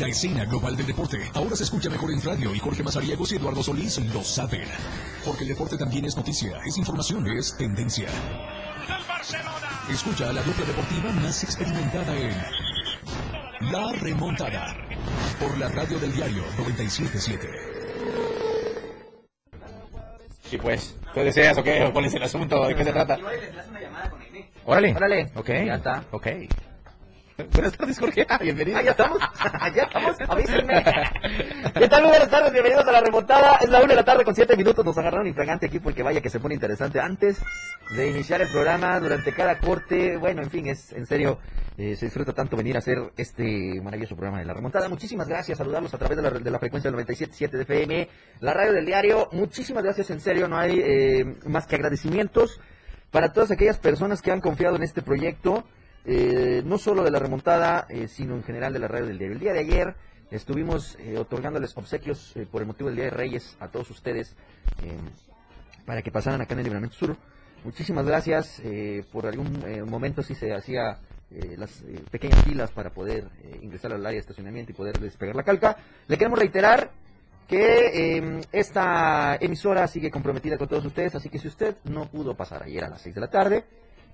La escena global del deporte ahora se escucha mejor en radio y Jorge Mazariegos y Eduardo Solís lo saben. Porque el deporte también es noticia, es información, es tendencia. Escucha a la dupla deportiva más experimentada en La Remontada. Por la radio del diario 977. Y pues, ¿qué deseas o qué? ¿Cuál es el asunto? ¿De qué se trata? Órale. Órale. Ok. Ya está. Ok. Buenas tardes, Jorge. Ah, bienvenido. Ya estamos. ya estamos. Avísenme. ¿Qué tal? Muy buenas tardes. Bienvenidos a la remontada. Es la una de la tarde con siete minutos. Nos agarraron infragante aquí porque vaya que se pone interesante. Antes de iniciar el programa, durante cada corte, bueno, en fin, es en serio, eh, se disfruta tanto venir a hacer este maravilloso programa de la remontada. Muchísimas gracias. Saludarlos a través de la, de la frecuencia del 97.7 de FM, la radio del diario. Muchísimas gracias. En serio, no hay eh, más que agradecimientos para todas aquellas personas que han confiado en este proyecto eh, no solo de la remontada, eh, sino en general de la radio del día. El día de ayer estuvimos eh, otorgándoles obsequios por el motivo del Día de Reyes a todos ustedes para que pasaran acá en el Libramiento Sur. Muchísimas gracias. por algún momento sí se hacía las pequeñas filas para poder ingresar al área de estacionamiento y poder despegar la calca. Le queremos reiterar que esta emisora sigue comprometida con todos ustedes, así que si usted no pudo pasar ayer a las 6 de la tarde,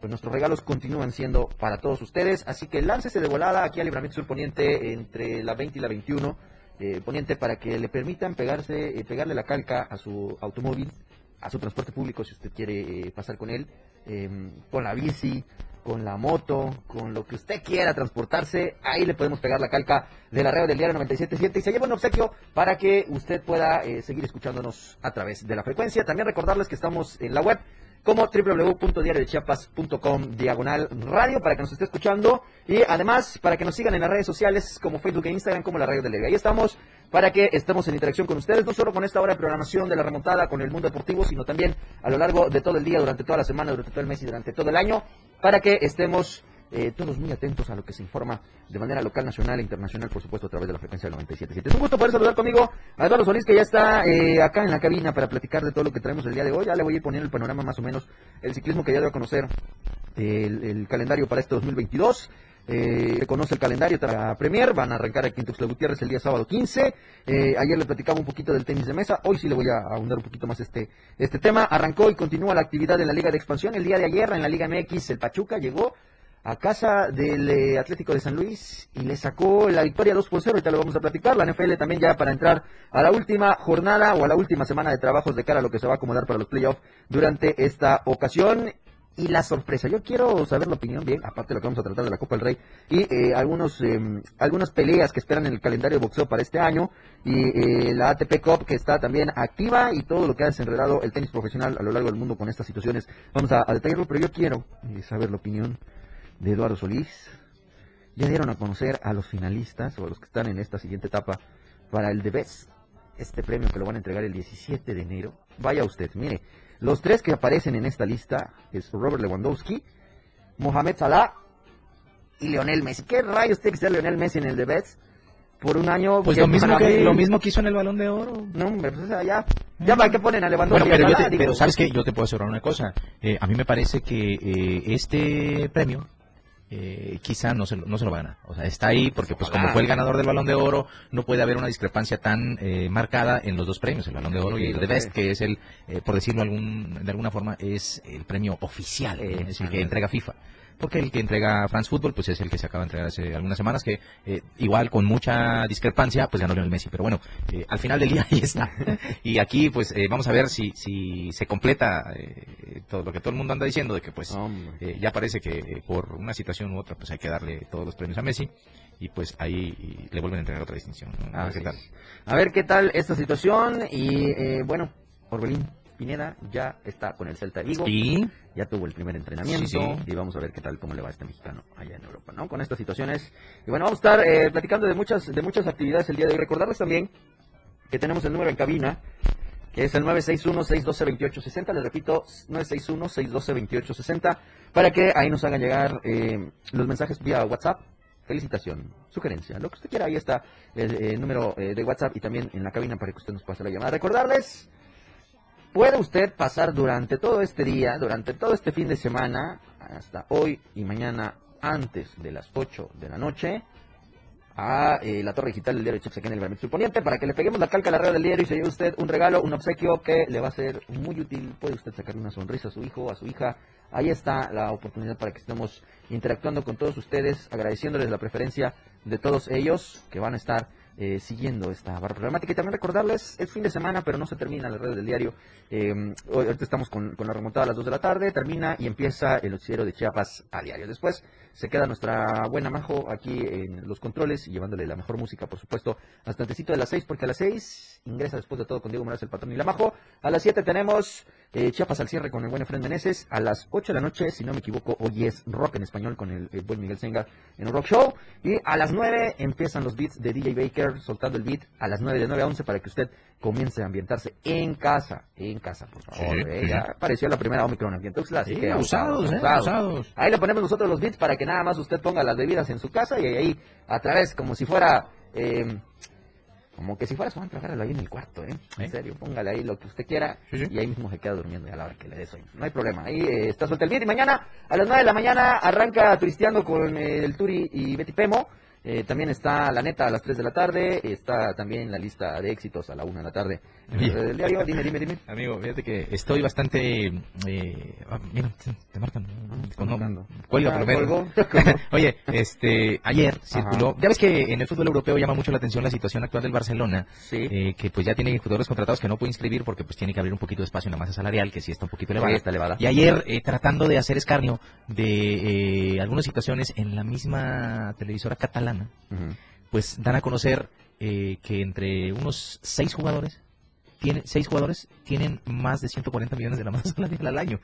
pues nuestros regalos continúan siendo para todos ustedes, así que láncese de volada aquí al Libramiento Sur Poniente entre la 20 y la 21 eh, Poniente para que le permitan pegarse, eh, pegarle la calca a su automóvil, a su transporte público si usted quiere eh, pasar con él, eh, con la bici, con la moto, con lo que usted quiera transportarse, ahí le podemos pegar la calca de la radio del diario 97.7 y se lleva un obsequio para que usted pueda eh, seguir escuchándonos a través de la frecuencia. También recordarles que estamos en la web como www.diariodechiapas.com diagonal radio para que nos esté escuchando y además para que nos sigan en las redes sociales como Facebook e Instagram como la radio del Diario. Ahí estamos para que estemos en interacción con ustedes, no solo con esta hora de programación de la remontada con el mundo deportivo, sino también a lo largo de todo el día, durante toda la semana, durante todo el mes y durante todo el año, para que estemos eh, todos muy atentos a lo que se informa de manera local, nacional e internacional, por supuesto, a través de la frecuencia del 97.7. Es un gusto poder saludar conmigo a Eduardo Solís, que ya está eh, acá en la cabina para platicar de todo lo que traemos el día de hoy. Ya le voy a ir poniendo el panorama más o menos, el ciclismo que ya debe conocer, el, calendario para este 2022. Eh, conoce el calendario para Premier, van a arrancar aquí en Tuxtla Gutiérrez el día sábado 15. Eh, ayer le platicaba un poquito del tenis de mesa, hoy sí le voy a ahondar un poquito más este, este tema. Arrancó y continúa la actividad en la Liga de Expansión. El día de ayer en la Liga MX, el Pachuca llegó a casa del eh, Atlético de San Luis y le sacó la victoria 2 por 0, ahorita lo vamos a platicar. La NFL también ya para entrar a la última jornada o a la última semana de trabajos de cara a lo que se va a acomodar para los playoffs durante esta ocasión. Y la sorpresa, yo quiero saber la opinión bien, aparte de lo que vamos a tratar de la Copa del Rey, y eh, algunos, eh, algunas peleas que esperan en el calendario de boxeo para este año, y eh, la ATP Cup que está también activa, y todo lo que ha desenredado el tenis profesional a lo largo del mundo con estas situaciones. Vamos a, a detallarlo, pero yo quiero eh, saber la opinión de Eduardo Solís. Ya dieron a conocer a los finalistas o a los que están en esta siguiente etapa para el The Best, este premio que lo van a entregar el 17 de enero. Vaya usted, mire, los tres que aparecen en esta lista es Robert Lewandowski, Mohamed Salah y Lionel Messi. ¿Qué rayos tiene que ser Lionel Messi en el The Best? Por un año. Pues lo mismo, que, mí- lo mismo que hizo en el Balón de Oro. No, hombre, pues o sea, ya. Ya para qué ponen a Lewandowski. Bueno, pero, te- pero sabes que yo te puedo asegurar una cosa. Eh, a mí me parece que eh, este premio eh, quizá no se, lo, no se lo va a ganar. O sea, está ahí porque pues como fue el ganador del Balón de Oro, no puede haber una discrepancia tan eh, marcada en los dos premios, el Balón de Oro y el lo Best, que es el, eh, por decirlo algún, de alguna forma, es el premio oficial. Eh, es el que entrega FIFA. Porque el que entrega France Football, pues es el que se acaba de entregar hace algunas semanas, que eh, igual con mucha discrepancia, pues ganó Lionel Messi. Pero bueno, eh, al final del día ahí está. y aquí, pues eh, vamos a ver si, si se completa eh, todo lo que todo el mundo anda diciendo, de que pues eh, ya parece que por una situación u otra, pues hay que darle todos los premios a Messi. Y pues ahí le vuelven a entregar otra distinción. ¿no? A ver qué tal. A ver qué tal esta situación. Y eh, bueno, Orbelín Pineda ya está con el Celta de Vigo. Y Ya tuvo el primer entrenamiento. Sí, sí. Y vamos a ver qué tal, cómo le va a este mexicano allá en Europa, ¿no? Con estas situaciones. Y bueno, vamos a estar eh, platicando de muchas, de muchas actividades el día de hoy. Recordarles también que tenemos el número en cabina, que es el 961-612-2860. Les repito, 961-612-2860, para que ahí nos hagan llegar eh, los mensajes vía WhatsApp. Felicitación, sugerencia, lo que usted quiera. Ahí está el, eh, número eh, de WhatsApp y también en la cabina para que usted nos pase la llamada. Recordarles, puede usted pasar durante todo este día, durante todo este fin de semana, hasta hoy y mañana, antes de las 8 de la noche, a eh, la torre digital del diario Chips aquí en el Granito Poniente para que le peguemos la calca a la red del diario y se lleve usted un regalo, un obsequio que le va a ser muy útil. Puede usted sacarle una sonrisa a su hijo, a su hija. Ahí está la oportunidad para que estemos interactuando con todos ustedes, agradeciéndoles la preferencia de todos ellos que van a estar eh, siguiendo esta barra programática. Y también recordarles, es fin de semana, pero no se termina la red del diario. Eh, ahorita estamos con, con, la remontada a las 2 de la tarde, termina y empieza el noticiero de Chiapas a diario. Después se queda nuestra buena Majo aquí en los controles y llevándole la mejor música, por supuesto, hasta antesito de las 6, porque a las 6 ingresa después de todo con Diego Morales, el patrón y la Majo. A las 7 tenemos eh, Chiapas al cierre con el buen Efraín Meneses. A las 8 de la noche, si no me equivoco, hoy es rock en español con el, el buen Miguel Senga en el Rock Show. Y a las 9 empiezan los beats de DJ Baker soltando el beat a las 9 de 9 a 11 para que usted comience a ambientarse en casa, en casa, por favor. Sí, eh, sí. ya apareció la primera Omicron aquí en Tuxtla, así Sí, que usados, eh, usados. Ahí le ponemos nosotros los beats para que nada más usted ponga las bebidas en su casa y ahí a través como si fuera eh, como que si fuera su antro, agárralo ahí en el cuarto, ¿eh? En ¿Eh? serio, póngale ahí lo que usted quiera Sí, sí. y ahí mismo se queda durmiendo a la hora que le dé sueño. No hay problema, ahí eh, está suelto el beat y mañana a las 9 de la mañana arranca turisteando con eh, el Turi y Betty Pemo. Eh, también está La Neta a las 3 de la tarde, está también la lista de éxitos a la 1 de la tarde. Eh, diario, dime, dime, dime. Amigo, fíjate que estoy bastante... Eh, ah, mira, te- marcan. Están No, cuelga Ah, por lo menos. colgó. Oye, este, ayer circuló... Ya ves que en el fútbol europeo llama mucho la atención la situación actual del Barcelona, Sí. eh, que pues ya tiene jugadores contratados que no puede inscribir porque pues tiene que abrir un poquito de espacio en la masa salarial, que sí está un poquito elevada. Sí, está elevada. Y ayer, tratando de hacer escarnio de algunas situaciones en la misma televisora catalana, Pues dan a conocer eh, que entre unos seis jugadores, tiene, seis jugadores tienen más de 140 millones de la masa salarial al año.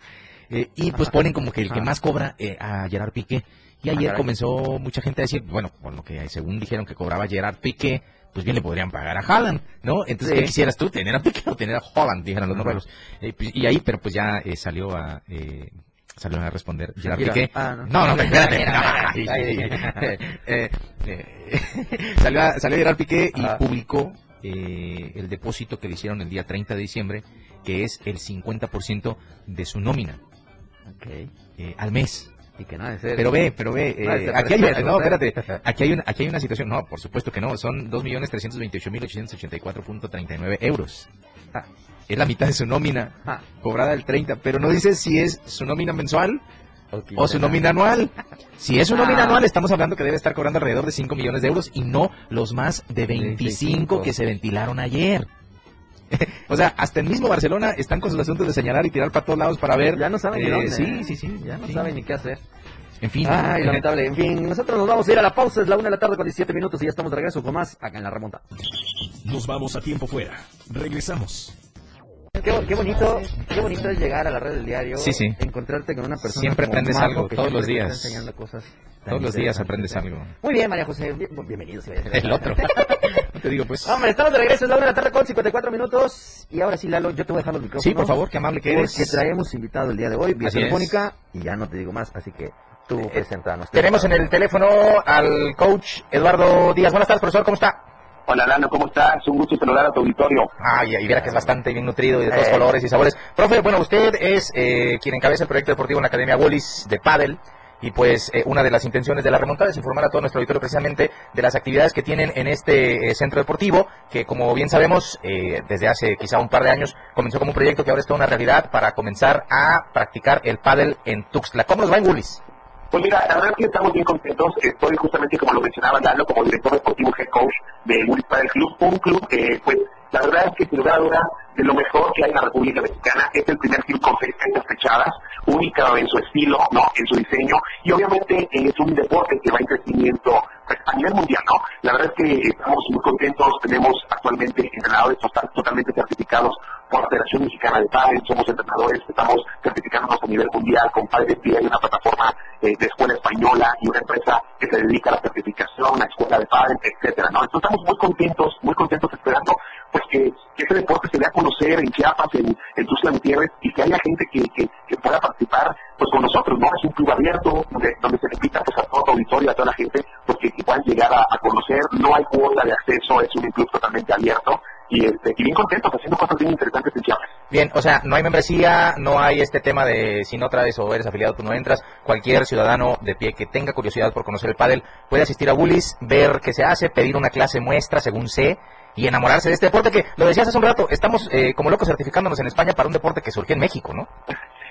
Eh, y pues ponen como que el que más cobra eh, a Gerard Piqué. Y Ah, ayer comenzó mucha gente a decir, bueno, por lo que según dijeron que cobraba Gerard Piqué, pues bien le podrían pagar a Haaland, ¿no? Entonces. ¿qué quisieras tú? ¿Tener a Piqué o tener a Holland? Dijeron los noruegos. Eh, pues, y ahí, pero pues ya salió a... salió a responder Gerard. Piqué. Ah, no. no, no, espérate. No, eh, eh, eh, salió, a, salió Gerard Piqué y Ajá. publicó eh, el depósito que le hicieron el día 30 de diciembre, que es el 50% de su nómina eh, al mes. Y que ser. Pero ve, pero ve, No, eh, aquí hay, no, espérate, aquí hay, una, aquí hay una situación, no, por supuesto que no, son 2.328.884.39 euros. Ah. Es la mitad de su nómina, Ah, cobrada el 30, pero no dice si es su nómina mensual o su nómina anual. Si es su Ah. nómina anual, estamos hablando que debe estar cobrando alrededor de 5 millones de euros y no los más de 25 que se ventilaron ayer. o sea, hasta el mismo Barcelona están con sus asuntos de señalar y tirar para todos lados para ver. Ya no saben ni eh, dónde. Sí, sí, sí. Ya no sí. saben ni qué hacer. En fin. Ay, lamentable. En fin, nosotros nos vamos a ir a la pausa. Es la una de la tarde con 17 minutos y ya estamos de regreso con más acá en la remonta. Nos vamos a tiempo fuera. Regresamos. Qué, qué bonito, qué bonito es llegar a la red del diario. Sí, sí. Encontrarte con una persona. Siempre aprendes algo, que todos los días. cosas Todos los días aprendes algo. Muy bien, María José. Bien- bienvenido. hacer. El otro. No te digo, pues. Hombre, estamos de regreso. Es la una de la tarde con 54 minutos. Y ahora sí, Lalo, yo te voy a dejar los micrófonos. Sí, por favor, qué amable que eres. Porque traemos invitado el día de hoy, vía telefónica. Y ya no te digo más, así que tú Eh, presenta a nuestro. Tenemos en el teléfono al coach Eduardo Díaz. Buenas tardes, profesor, ¿cómo está? Hola Lalo, ¿cómo estás? Un gusto saludar a tu auditorio. Ay, y verá que es bastante bien nutrido y de todos Eh. colores y sabores. Profe, bueno, usted es eh, quien encabeza el proyecto deportivo en la Academia Wallis de Paddle. Y pues eh, una de las intenciones de la remontada es informar a todo nuestro auditorio precisamente de las actividades que tienen en este eh, centro deportivo, que como bien sabemos, eh, desde hace quizá un par de años comenzó como un proyecto que ahora es toda una realidad para comenzar a practicar el paddle en Tuxtla. ¿Cómo nos va en Wallis? Pues mira, la verdad es que estamos bien contentos. Estoy justamente, como lo mencionaba Lalo, como director deportivo head coach de Willis del Club. Un club que, pues, la verdad es que sin lugar a duda, de lo mejor que hay en la República Mexicana. Es el primer club con seis fechadas, única en su estilo, no, en su diseño. Y obviamente es un deporte que va en crecimiento pues, a nivel mundial, ¿no? La verdad es que estamos muy contentos. Tenemos actualmente entrenadores total- totalmente certificados por la Federación Mexicana de Padres, somos entrenadores, estamos certificándonos a nivel mundial con Padres hay una plataforma eh, de escuela española y una empresa que se dedica a la certificación, a escuela de padres, etcétera, ¿no? Entonces estamos muy contentos, muy contentos esperando que, que este deporte se dé a conocer en Chiapas, en, en Tuxtla Gutiérrez y que haya gente que, que, que pueda participar pues con nosotros, ¿no? Es un club abierto donde, se le invita pues a todo auditorio, a toda la gente, pues que, puedan llegar a, conocer, no hay cuota de acceso, es un club totalmente abierto y, este, y bien contentos haciendo cosas bien interesantes en Chiapas. Bien, o sea, no hay membresía, no hay este tema de si no traes o eres afiliado tú no entras. Cualquier ciudadano de pie que tenga curiosidad por conocer el pádel puede asistir a Bullis, ver qué se hace, pedir una clase muestra según sé y enamorarse de este deporte que, lo decías hace un rato, estamos eh, como locos certificándonos en España para un deporte que surgió en México, ¿no?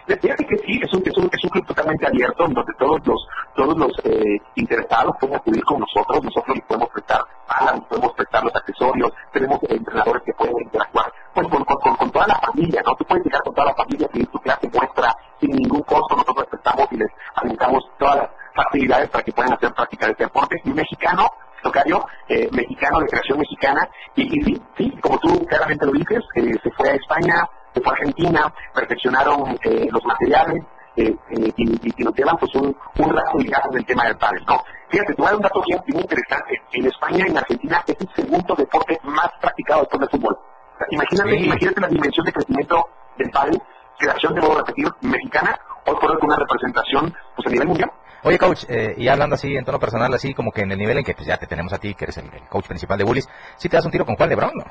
Fíjate que sí, es un, es un, es un club totalmente abierto, en donde todos los, todos los eh, interesados pueden acudir con nosotros, nosotros les podemos prestar palas, les podemos prestar los accesorios, tenemos entrenadores que pueden interactuar pues, con, con, con, toda la familia, ¿no? Tú puedes llegar con toda la familia, pedir tu clase muestra sin ningún costo, nosotros les prestamos y les alentamos todas las facilidades para que puedan hacer práctica de este deporte. Y mexicano, tocario, eh, mexicano de creación mexicana, y, y, sí, sí, como tú claramente lo dices, eh, se fue a España, se fue a Argentina, perfeccionaron eh, los materiales, eh, eh, y, y, nos llevan pues un, un rato ligado en el tema del pádel, ¿no? Fíjate, te voy a dar un dato bien, bien interesante. En España y en Argentina es el segundo deporte más practicado después del fútbol. O sea, imagínate, Sí. imagínate la dimensión de crecimiento del pádel, creación de modo repetir mexicana, hoy por hoy con una representación pues a nivel mundial. Oye, coach, eh, y hablando así en tono personal, así como que en el nivel en que pues, ya te tenemos a ti, que eres el, el coach principal de Bullis, ¿sí te das un tiro con Juan Lebrón, no?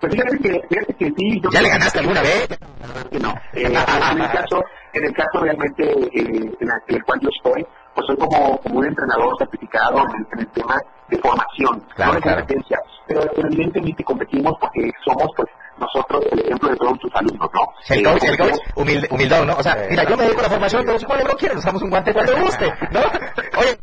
Pues fíjate que, fíjate que sí. yo ¿Ya le ganaste alguna vez? No. Eh, en, el caso, en el caso realmente eh, en, la- en el cual yo estoy, pues soy como, como un entrenador certificado en el, en el tema de formación, Claro, no de claro. competencia. Pero evidentemente competimos porque somos pues nosotros el ejemplo de todos tus alumnos, ¿no? El Eh, coach, el coach, humilde, humildón, ¿no? O sea, mira, yo me dedico a la formación, pero si Juan Lebrón quiere, nos damos un guante cuando guste, ¿no? Oye,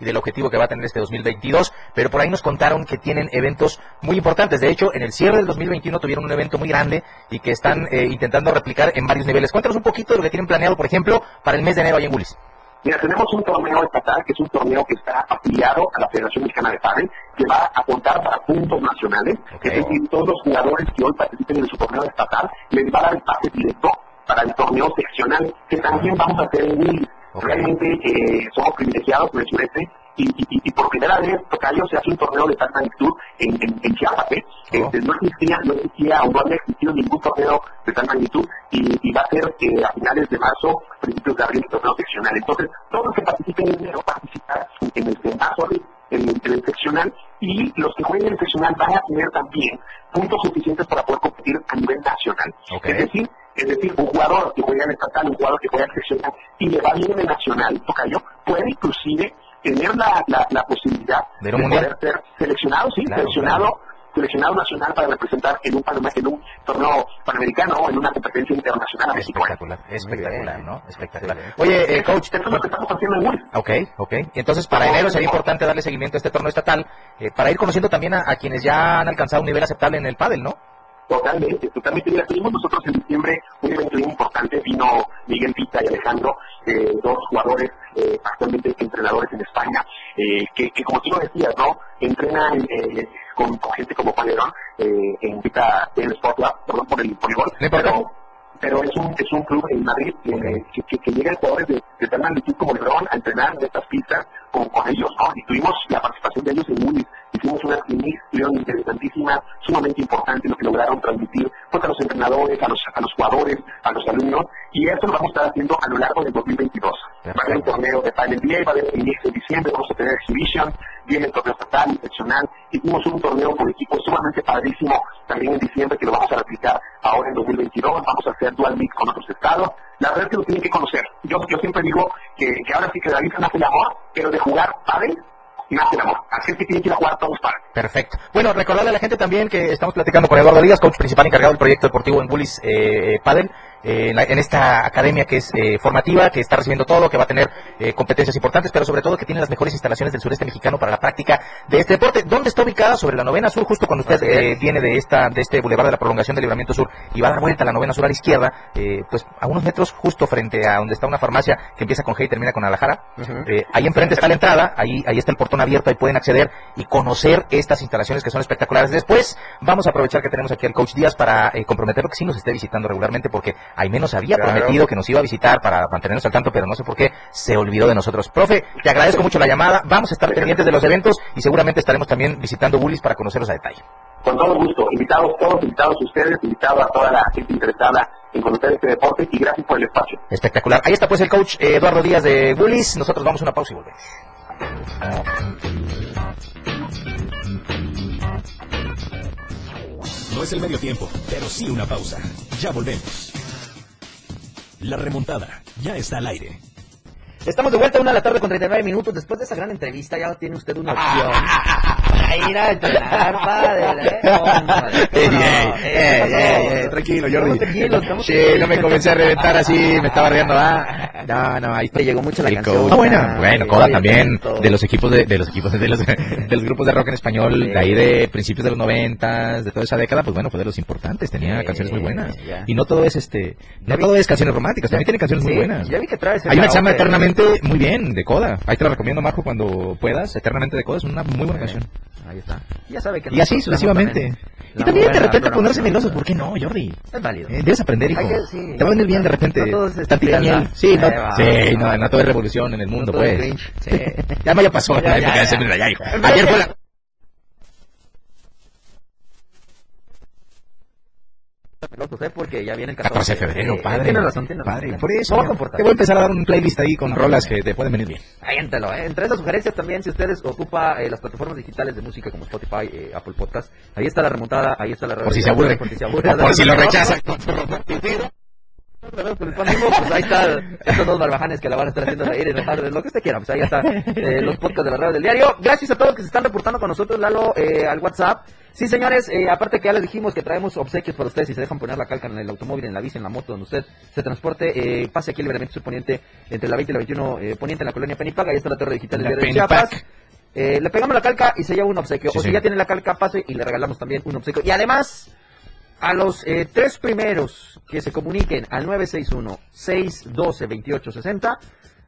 y del objetivo que va a tener este 2022, pero por ahí nos contaron que tienen eventos muy importantes. De hecho, en el cierre del 2021 tuvieron un evento muy grande y que están eh, intentando replicar en varios niveles. Cuéntanos un poquito de lo que tienen planeado, por ejemplo, para el mes de enero ahí en Bullis. Mira, tenemos un torneo estatal, que es un torneo que está afiliado a la Federación Mexicana de Padel, que va a contar para puntos nacionales. Es decir, todos los jugadores que hoy participen en su torneo estatal les va a dar el pase directo para el torneo seccional, que también vamos a hacer en Willis. Ok. Realmente eh, somos privilegiados en el sureste y, y, y- por primera vez, Tocayo, se hace un torneo de tal magnitud en, en, en Chiapas. ¿eh? Oh. Este, no existía, no existía o no había existido ningún torneo de tal magnitud y, y va a ser eh, a finales de marzo, principios de abril, el torneo seccional. Entonces, todos los que participen en enero participan en el de marzo, en, en el seccional y los que jueguen en el seccional van a tener también puntos suficientes para poder competir a nivel nacional. Es decir, es decir, un jugador que juega en estatal, un jugador que juega en seccional y le va bien en el nacional, Tocayo, puede inclusive tener la, la, la posibilidad ¿De poder ser seleccionado, sí, Claro, seleccionado, seleccionado nacional para representar en un, en un torneo panamericano o en una competencia internacional. Espectacular, espectacular, ¿no? Espectacular. Oye, eh, coach, Esto es lo que estamos haciendo en Willis. Ok, ok. Entonces para enero sería importante darle seguimiento a este torneo estatal eh, para ir conociendo también a, a quienes ya han alcanzado un nivel aceptable en el pádel, ¿no? Totalmente, totalmente. Mira, tuvimos nosotros en diciembre un evento bien importante. Vino Miguel Pita y Alejandro, eh, dos jugadores eh, actualmente entrenadores en España, eh, que, que como tú lo decías, ¿no? Entrenan eh, con, con gente como Palerón eh, en Pita en Sport Lab, perdón por el, por el gol. No importa. Pero, pero es un, es un club en Madrid que, que, que llegan jugadores de, de tal magnitud como Lebron a entrenar en estas pistas con, con ellos, ¿no? Y tuvimos la participación de ellos en Willis, hicimos una clinicación interesantísima, sumamente importante lo que lograron transmitir pues, a los entrenadores, a los, a los jugadores, a los alumnos, y esto lo vamos a estar haciendo a lo largo del 2022. Va a haber un torneo de Final NBA, va a haber Clinics en diciembre, vamos a tener Exhibition, viene el torneo estatal, seccional, hicimos un torneo con equipos sumamente padrísimo también en diciembre que lo vamos a replicar ahora en 2022, vamos a hacer dual mix con otros estados, la verdad es que lo tienen que conocer. Yo, yo siempre digo que, que ahora sí que de la vida nace el amor, pero de jugar pádel nace el amor. Que tienen que ir a jugar pádel. Perfecto. Bueno, recordarle a la gente también que estamos platicando con Eduardo Díaz, coach principal encargado del proyecto deportivo en Bullis eh, eh, Padel, eh, en, la- en esta academia que es eh, formativa, que está recibiendo todo, que va a tener eh, competencias importantes, pero sobre todo que tiene las mejores instalaciones del sureste mexicano para la práctica de este deporte. ¿Dónde está ubicada? Sobre la novena sur, justo cuando usted eh, viene de esta de este bulevar de la prolongación del libramiento sur y va a dar vuelta a la novena sur a la izquierda, eh, pues a unos metros justo frente a donde está una farmacia que empieza con G y termina con Alajara. Eh, ahí enfrente está la entrada, ahí, ahí está el portón abierto, ahí pueden acceder y conocer estas instalaciones que son espectaculares. Después vamos a aprovechar que tenemos aquí al coach Díaz para eh, comprometerlo que sí nos esté visitando regularmente porque Aime nos había Claro. prometido que nos iba a visitar para mantenernos al tanto, pero no sé por qué se olvidó de nosotros. Profe, te agradezco mucho la llamada, vamos a estar pendientes de los eventos y seguramente estaremos también visitando Bullis para conocerlos a detalle. Con todo gusto, invitados todos, invitados ustedes, invitados a toda la gente interesada en conocer este deporte y gracias por el espacio. Espectacular. Ahí está pues el coach eh, Eduardo Díaz de Bullis. Nosotros vamos a una pausa y volvemos. No es el medio tiempo, pero sí una pausa. Ya volvemos. La remontada ya está al aire. Estamos de vuelta a una de la tarde con 39 minutos. Después de esa gran entrevista, ya tiene usted una opción. A ir a entrenar, padre. Ey, ey, ey, ey, ey, tranquilo, Jordi. Tranquilo, estamos Sí, no me comencé a reventar así, me estaba riendo. Ah, no, no, ahí Te llegó mucho la El canción. Coda. Ah, bueno, bueno, Coda también, de los equipos de, de los equipos de los, de los grupos de rock en español, de ahí de principios de los noventas, de toda esa década, pues bueno, fue de los importantes, tenía Sí, canciones muy buenas. ya. Y no todo es este, no todo es canciones románticas, también tiene canciones muy buenas. Ya vi que traes Hay una que se llama karaoke. Eternamente muy bien, de Coda. Ahí te la recomiendo, Marco, cuando puedas. Eternamente de Coda es una muy buena canción. Ahí está. Ya sabe que Y así sucesivamente. Y también de repente ponerse meloso, ¿por qué no, Jordi? Es válido. Eh, debes aprender, hijo. Que- sí. Te va a venir bien de repente. No todo es miel. Sí, no, sí, no, no todo es revolución en el mundo, es pues. Sí. Ya ya pasó Ya, la ya, época ya. de ser allá, hijo. Ayer fue la... Melosos, ¿eh? Porque ya viene el 14 de febrero, Sí, padre. Tiene razón, tiene Padre, razón. por eso. No ya. comportar. Te voy a empezar a dar un playlist ahí con rolas que te pueden venir bien. Aviéntalo, ¿eh? Entre esas sugerencias también, si ustedes ocupa eh, las plataformas digitales de música como Spotify, eh, Apple Podcast, ahí está la remontada, ahí está la Por si se aburre. Por si se aburre. Por si lo rechazan. Pues ahí está estos dos barbajanes que la van a estar haciendo reír enojar, lo que usted quiera. Pues ahí está eh, los podcasts de la radio del diario. Gracias a todos los que se están reportando con nosotros, Lalo, eh, al WhatsApp. Sí, señores, eh, aparte que ya les dijimos que traemos obsequios para ustedes y se dejan poner la calca en el automóvil, en la bici, en la moto, donde usted se transporte, eh, pase aquí libremente su poniente entre la 20 y la 21 eh, poniente en la colonia Penipaga. Ahí está la torre digital del La diario de. Chiapas. Eh, le pegamos la calca y se lleva un obsequio. Sí, o si sí. ya tiene la calca, pase y le regalamos también un obsequio. Y además, a los eh, tres primeros que se comuniquen al 961-612-2860,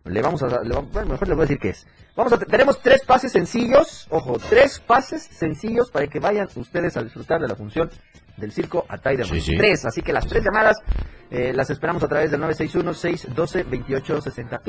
le vamos a le vamos- bueno, mejor les voy a decir qué es. Vamos a, tenemos tres pases sencillos, ojo, tres pases sencillos para que vayan ustedes a disfrutar de la función del circo Atay Sí, sí. Tres, así que las tres llamadas eh, las esperamos a través del 961-612-2860.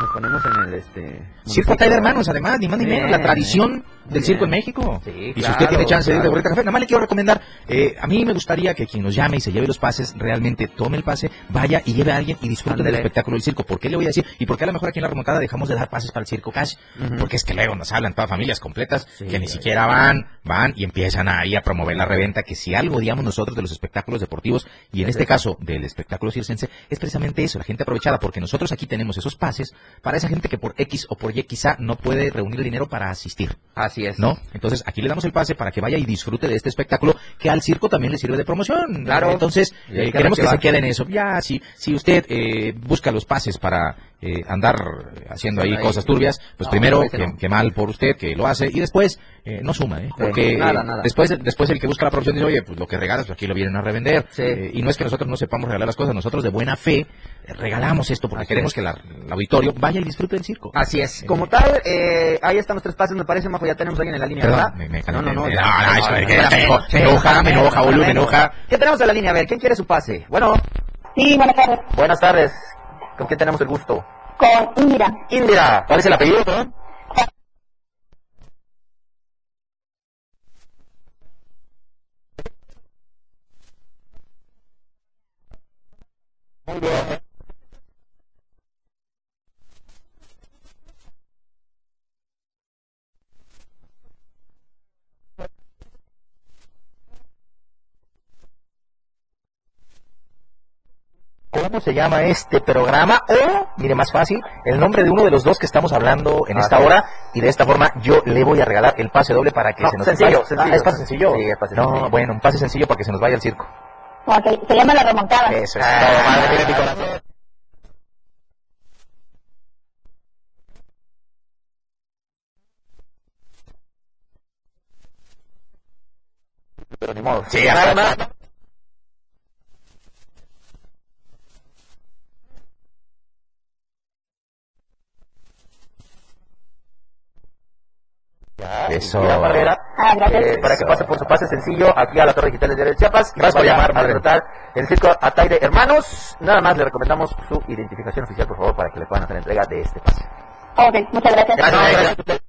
Nos ponemos en el este. Circo Atay de Hermanos, además, ni más ni menos, la tradición del circo en México. Sí, y si claro, usted tiene chance de ir de Café, nada más le quiero recomendar, eh, a mí me gustaría que quien nos llame y se lleve los pases, realmente tome el pase, vaya y lleve a alguien y disfrute del espectáculo del circo. ¿Por qué le voy a decir? ¿Y por qué a lo mejor aquí en la remontada dejamos de dar pases para el circo cash? Porque es que luego nos hablan todas familias completas Sí, que ni siquiera van, van y empiezan ahí a promover la reventa, que si algo odiamos nosotros de los espectáculos deportivos, y en este caso del espectáculo circense, es precisamente eso, la gente aprovechada, porque nosotros aquí tenemos esos pases para esa gente que por X o por Y quizá no puede reunir el dinero para asistir. Así es. ¿No? Entonces aquí le damos el pase para que vaya y disfrute de este espectáculo que al circo también le sirve de promoción. Claro. Entonces eh, que queremos que se quede en eso. Ya, si, si usted eh, busca los pases para eh, andar haciendo ahí Ahí. cosas turbias, pues No, primero que mal por usted que lo hace y después eh, no suma, ¿eh? Sí, Porque nada, nada. después después el que busca la promoción dice, oye, pues lo que regalas, pues aquí lo vienen a revender. Sí. Eh, y no es que nosotros no sepamos regalar las cosas, nosotros de buena fe eh, regalamos esto porque Así queremos es. que la- el auditorio vaya y disfrute del circo. Así es. Como tal, eh, ahí están los tres pases, me parece, Majo, ya tenemos a alguien en la línea, Perdón, ¿verdad? me- me- no, no, no. me- enoja, me enoja, boludo, me enoja. ¿Qué tenemos en la línea? A ver, ¿quién quiere su pase? Bueno, Sí, buenas tardes. buenas tardes. ¿Con quién tenemos el gusto? Con Indira. Indira. ¿Cuál es el apellido, perdón? Muy bien. ¿Cómo se llama este programa? O, mire, más fácil, el nombre de uno de los dos que estamos hablando en esta Así hora. Y de esta forma yo le voy a regalar el pase doble para que No, se nos sencillo, vaya. sencillo. Ah, ¿Es pase sencillo? Sí, es pase no, sencillo. bueno, un pase sencillo para que se nos vaya al circo. Ok, se llama La Remontada. Eso es Ah, todo, madre mía, mi corazón. Pero ni modo. Sí, Eso. Ah, gracias. eh, para que pase por su pase sencillo aquí a la Torre Digital de Chiapas. y Gracias por llamar, a disfrutar el circo Ataire Hermanos. Nada más le recomendamos su identificación oficial, por favor, para que le puedan hacer entrega de este pase. Ok, muchas gracias. Gracias, gracias.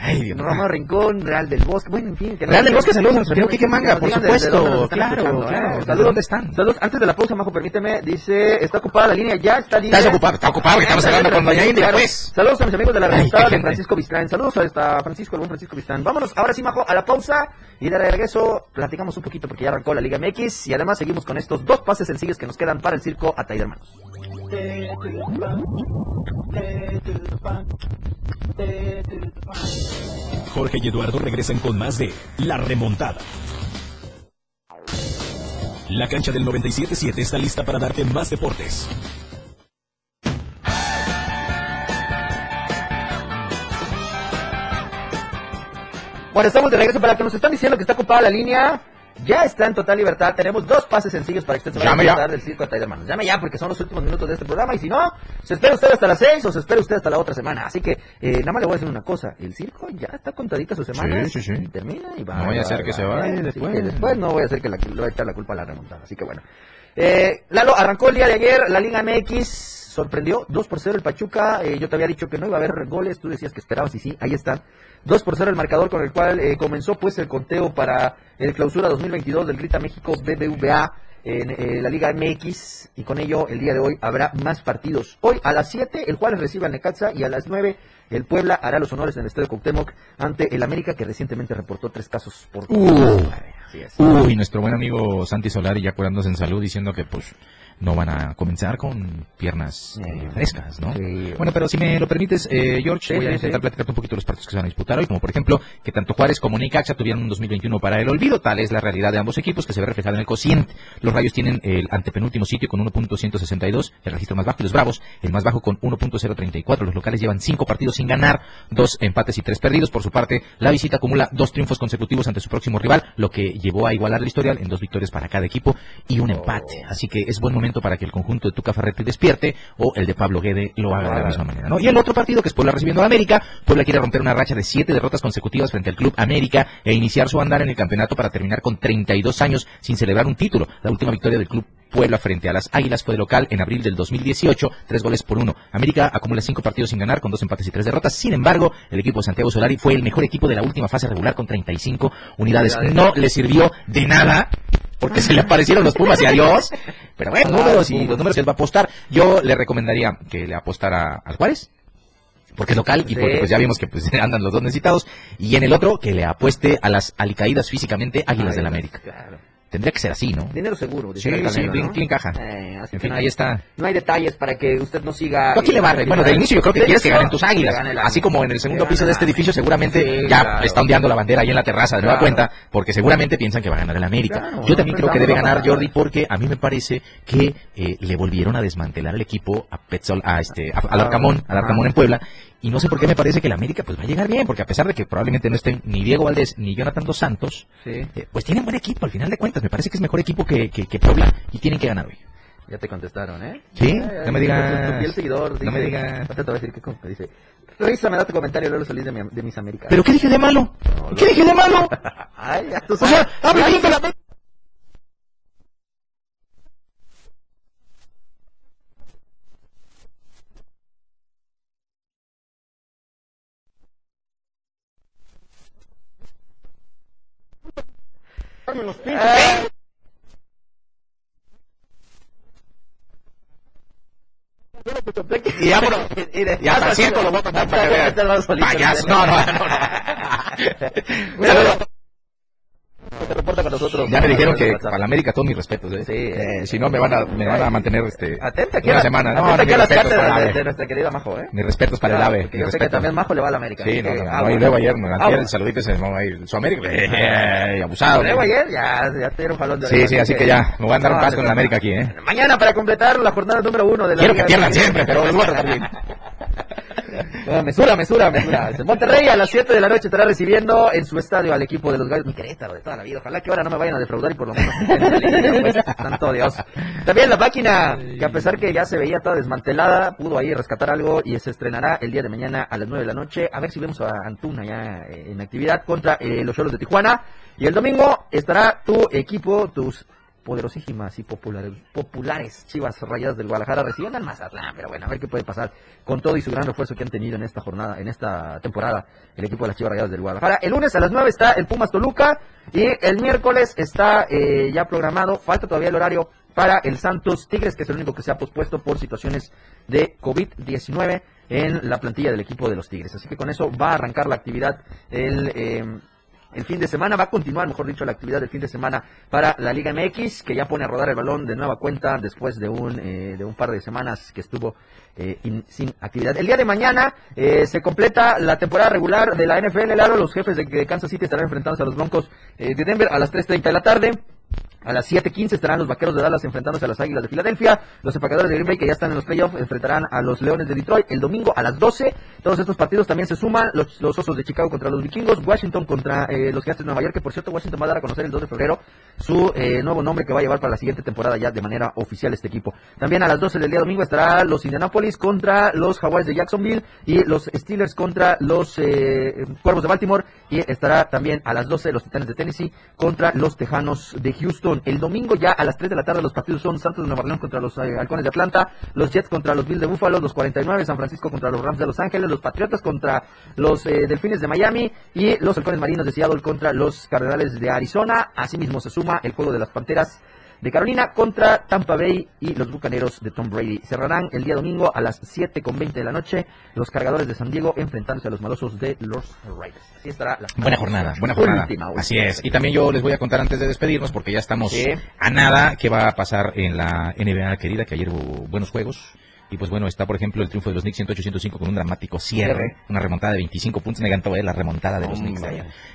Ay, Dios. Romeo Rincón, Real del Bosque, bueno, en fin. que Real del Bosque, saludos a nuestro amigo Manga, por supuesto, claro, claro, ¿eh? ¿desde Saludos, dónde están? Saludos, antes de la pausa, Majo, permíteme, dice, está ocupada la línea, ya está línea. Está ocupado, está ocupado, que estamos hablando con Doña India, pues. Saludos a mis amigos de la qué de. Francisco Vistrán. Saludos a esta Francisco, el buen Francisco Vistrán. Vámonos ahora sí, Majo, a la pausa y de regreso platicamos un poquito porque ya arrancó la Liga MX y además seguimos con estos dos pases sencillos que nos quedan para el circo Ataide Hermanos. Jorge y Eduardo regresan con más de La Remontada. La cancha del 97.7 está lista para darte más deportes. Bueno, estamos de regreso para que nos están diciendo que está ocupada la línea. Ya está en total libertad. Tenemos dos pases sencillos para que usted se vaya Llame a ya. disfrutar del circo Hermanos. Llame ya porque son los últimos minutos de este programa y si no, se espera usted hasta las seis o se espera usted hasta la otra semana. Así que eh, nada más le voy a decir una cosa. El circo ya está contadita su semana. Sí, sí, sí. Termina y va. No vaya a va, ser que se vaya Así después. que después no voy a hacer que la, le voy a echar la culpa a la remontada. Así que bueno. Eh, Lalo, arrancó el día de ayer la Liga MX, sorprendió 2 por 0 el Pachuca, eh, yo te había dicho que no iba a haber goles, tú decías que esperabas y sí, ahí está. 2 por 0 el marcador con el cual eh, comenzó pues el conteo para el clausura 2022 del Grita México BBVA en eh, la Liga MX y con ello el día de hoy habrá más partidos. Hoy a las 7 el Juárez recibe al Necaxa y a las 9 el Puebla hará los honores en el Estadio Cuauhtémoc ante el América que recientemente reportó tres casos por Uh. Así es. Uy, nuestro buen amigo Santi Solari ya curándose en salud diciendo que pues no van a comenzar con piernas eh, frescas, ¿no? Sí. Bueno, pero si me lo permites, eh, George, voy a intentar platicarte un poquito de los partidos que se van a disputar hoy, como por ejemplo que tanto Juárez como Necaxa tuvieron un 2021 para el olvido, tal es la realidad de ambos equipos que se ve reflejada en el cociente. Los Rayos tienen el antepenúltimo sitio con 1.162, el registro más bajo, y los Bravos el más bajo con 1.034. Los locales llevan cinco partidos sin ganar, dos empates y tres perdidos. Por su parte, la visita acumula dos triunfos consecutivos ante su próximo rival, lo que llevó a igualar el historial en dos victorias para cada equipo y un empate. Así que es buen momento para que el conjunto de Tuca Ferretti despierte o el de Pablo Guede lo haga de la misma manera. ¿no? Y el otro partido que es Puebla recibiendo a América, Puebla quiere romper una racha de siete derrotas consecutivas frente al Club América e iniciar su andar en el campeonato para terminar con 32 años sin celebrar un título. La última victoria del Club Puebla frente a las Águilas fue de local en abril del 2018, tres goles por uno. América acumula cinco partidos sin ganar con dos empates y tres derrotas. Sin embargo, el equipo de Santiago Solari fue el mejor equipo de la última fase regular con 35 unidades. No le sirvió de nada porque se le aparecieron los Pumas y adiós. Pero bueno, números y los números que él va a apostar. Yo le recomendaría que le apostara al Juárez. Porque es local y porque pues ya vimos que pues andan los dos necesitados. Y en el otro que le apueste a las alicaídas físicamente Águilas del América. Claro. Tendría que ser así, ¿no? Dinero seguro. Sí, sí, Canelo, bien, ¿no? bien encaja. Eh, así En que fin, ahí está. No hay detalles para que usted no siga. ¿Tú a quién le barre? Bueno, de inicio yo creo que quieres que ganen tus águilas. que gane la- Así como en el segundo piso de este edificio seguramente Sí, ya claro. está ondeando la bandera ahí en la terraza de nueva Claro. cuenta, porque seguramente piensan que va a ganar el América. Claro, yo también no creo que debe ganar Jordi porque a mí me parece que eh, le volvieron a desmantelar el equipo a Petzol, a este, a- al Arcamón, al Arcamón en Puebla. Y no sé por qué me parece que el América pues va a llegar bien, porque a pesar de que probablemente no estén ni Diego Valdés ni Jonathan Dos Santos, Sí, eh, pues tienen buen equipo al final de cuentas. Me parece que es mejor equipo que, que, que Puebla y tienen que ganar hoy. ya te contestaron, ¿eh? Sí, no me digas. Tu, seguidor. No me dice- digas. Te voy a decir co- dice. Risa me da tu comentario, luego salí de, mi, de mis Américas. ¿Pero qué dije de malo? No, ¿Qué no. dije de malo? Ay, ya tú habla bien de la Eh, Y vámonos. Y hasta siento lo voy a contar para que vean. Payaso. No, no, no. no. Saludos. Se reporta con nosotros. Ya me dijeron que para la América todos mis respetos. ¿eh? Sí. Eh, si no me van a me van a mantener este Atenta aquí, una a- semana. No, atenta no, a las respetos para cátedras el de, de AVE. nuestra querida Majo, ¿eh? Mis respetos para el Claro, AVE. porque mis yo sé que también Majo le va a la América. Sí, así no, que no, no, luego ayer, no, ayer el saludito se llamó ahí su América. Eh, abusado. Luego ayer ya, ya te dieron jalón de Sí, sí, así que ya, me voy a andar un No, pas con no, la no. América aquí, ¿eh? Mañana para completar la jornada número uno de la Quiero que pierdan siempre, pero les voy a tratar bien. Mesura, mesura, mesura. Monterrey a las 7 de la noche estará recibiendo en su estadio al equipo de los Gallos. Mi Querétaro de toda la vida. Ojalá que ahora no me vayan a defraudar y por lo menos pues, santo Dios. También la máquina, que a pesar que ya se veía toda desmantelada, pudo ahí rescatar algo y se estrenará el día de mañana a las 9 de la noche. A ver si vemos a Antuna ya eh, en actividad contra eh, los Cholos de Tijuana. Y el domingo estará tu equipo, tus poderosísimas y populares, populares Chivas Rayadas del Guadalajara reciben al Mazatlán, pero bueno, a ver qué puede pasar con todo y su gran refuerzo que han tenido en esta jornada, en esta temporada, el equipo de las Chivas Rayadas del Guadalajara. El lunes a las 9 está el Pumas Toluca y el miércoles está eh, ya programado, falta todavía el horario para el Santos Tigres, que es el único que se ha pospuesto por situaciones de COVID-19 en la plantilla del equipo de los Tigres. Así que con eso va a arrancar la actividad el... Eh, el fin de semana. Va a continuar, mejor dicho, la actividad del fin de semana para la Liga MX, que ya pone a rodar el balón de nueva cuenta después de un, eh, de un par de semanas que estuvo eh, sin actividad. El día de mañana eh, se completa la temporada regular de la NFL. Lalo, los jefes de Kansas City estarán enfrentándose a los Broncos de Denver a las 3.30 de la tarde. A las 7.15 estarán los Vaqueros de Dallas enfrentándose a las Águilas de Filadelfia. Los empacadores de Green Bay que ya están en los playoffs enfrentarán a los Leones de Detroit el domingo a las 12. Todos estos partidos también se suman. Los, Osos de Chicago contra los Vikingos. Washington contra eh, los Gigantes de Nueva York. Que por cierto, Washington va a dar a conocer el 2 de febrero su eh, nuevo nombre que va a llevar para la siguiente temporada ya de manera oficial este equipo. También a las 12 del día domingo estará los Indianapolis contra los Jaguars de Jacksonville y los Steelers contra los eh, Cuervos de Baltimore. Y estará también a las 12 los Titanes de Tennessee contra los Tejanos de Houston. El domingo ya a las 3 de la tarde los partidos son Santos de Nueva Orleans contra los eh, Halcones de Atlanta, los Jets contra los Bills de Buffalo, los 49 San Francisco contra los Rams de Los Ángeles, los Patriotas contra los eh, Delfines de Miami y los Halcones Marinos de Seattle contra los Cardenales de Arizona. Asimismo se suma el juego de las Panteras de Carolina contra Tampa Bay y los Bucaneros de Tom Brady. Cerrarán el día domingo a las 7.20 de la noche los cargadores de San Diego enfrentándose a los malosos de los Raiders. Así estará la buena jornada, buena jornada. Así es. Y también yo les voy a contar antes de despedirnos porque ya estamos a nada qué va a pasar en la NBA querida, que ayer hubo buenos juegos. Y pues bueno, está por ejemplo el triunfo de los Knicks 108-105 con un dramático cierre, una remontada de 25 puntos. Me encantó ver la remontada de los Knicks.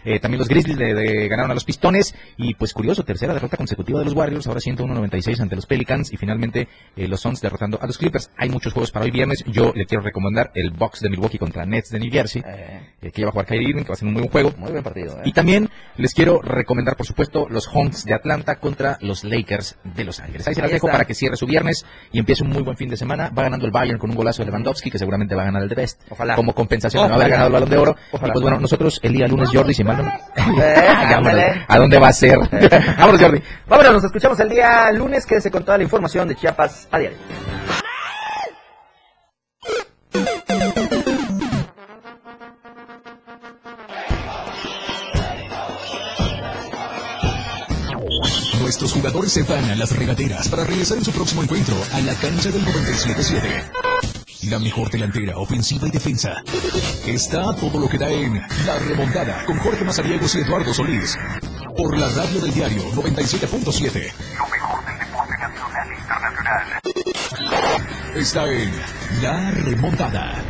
Eh, también los Grizzlies de, ganaron a los Pistones. Y pues curioso, tercera derrota consecutiva de los Warriors, ahora 101-96 ante los Pelicans. Y finalmente eh, los Suns derrotando a los Clippers. Hay muchos juegos para hoy viernes. Yo le quiero recomendar el box de Milwaukee contra Nets de New Jersey, eh. que ya va a jugar Kyrie Irving, que va a ser un muy buen juego. Muy buen partido. Y también les quiero recomendar, por supuesto, los Hawks de Atlanta contra los Lakers de Los Ángeles. Ahí se las dejo para que cierre su viernes y empiece un muy buen fin de semana. Va ganando el Bayern con un gol golazo de Lewandowski, que seguramente va a ganar el de Best. Ojalá. Como compensación de no haber ganado el balón de oro. Y pues bueno, nosotros el día lunes, Jordi, si mal no... ¿A dónde va a ser? Vámonos, Jordi. Vámonos, nos escuchamos el día lunes. Quédese con toda la información de Chiapas a diario. Nuestros jugadores se van a las regaderas para regresar en su próximo encuentro a la cancha del 97-7. La mejor delantera, ofensiva y defensa. Está todo lo que da en La Remontada con Jorge Mazariegos y Eduardo Solís. Por la radio del diario 97.7. Lo mejor del deporte nacional e internacional. Está en La Remontada.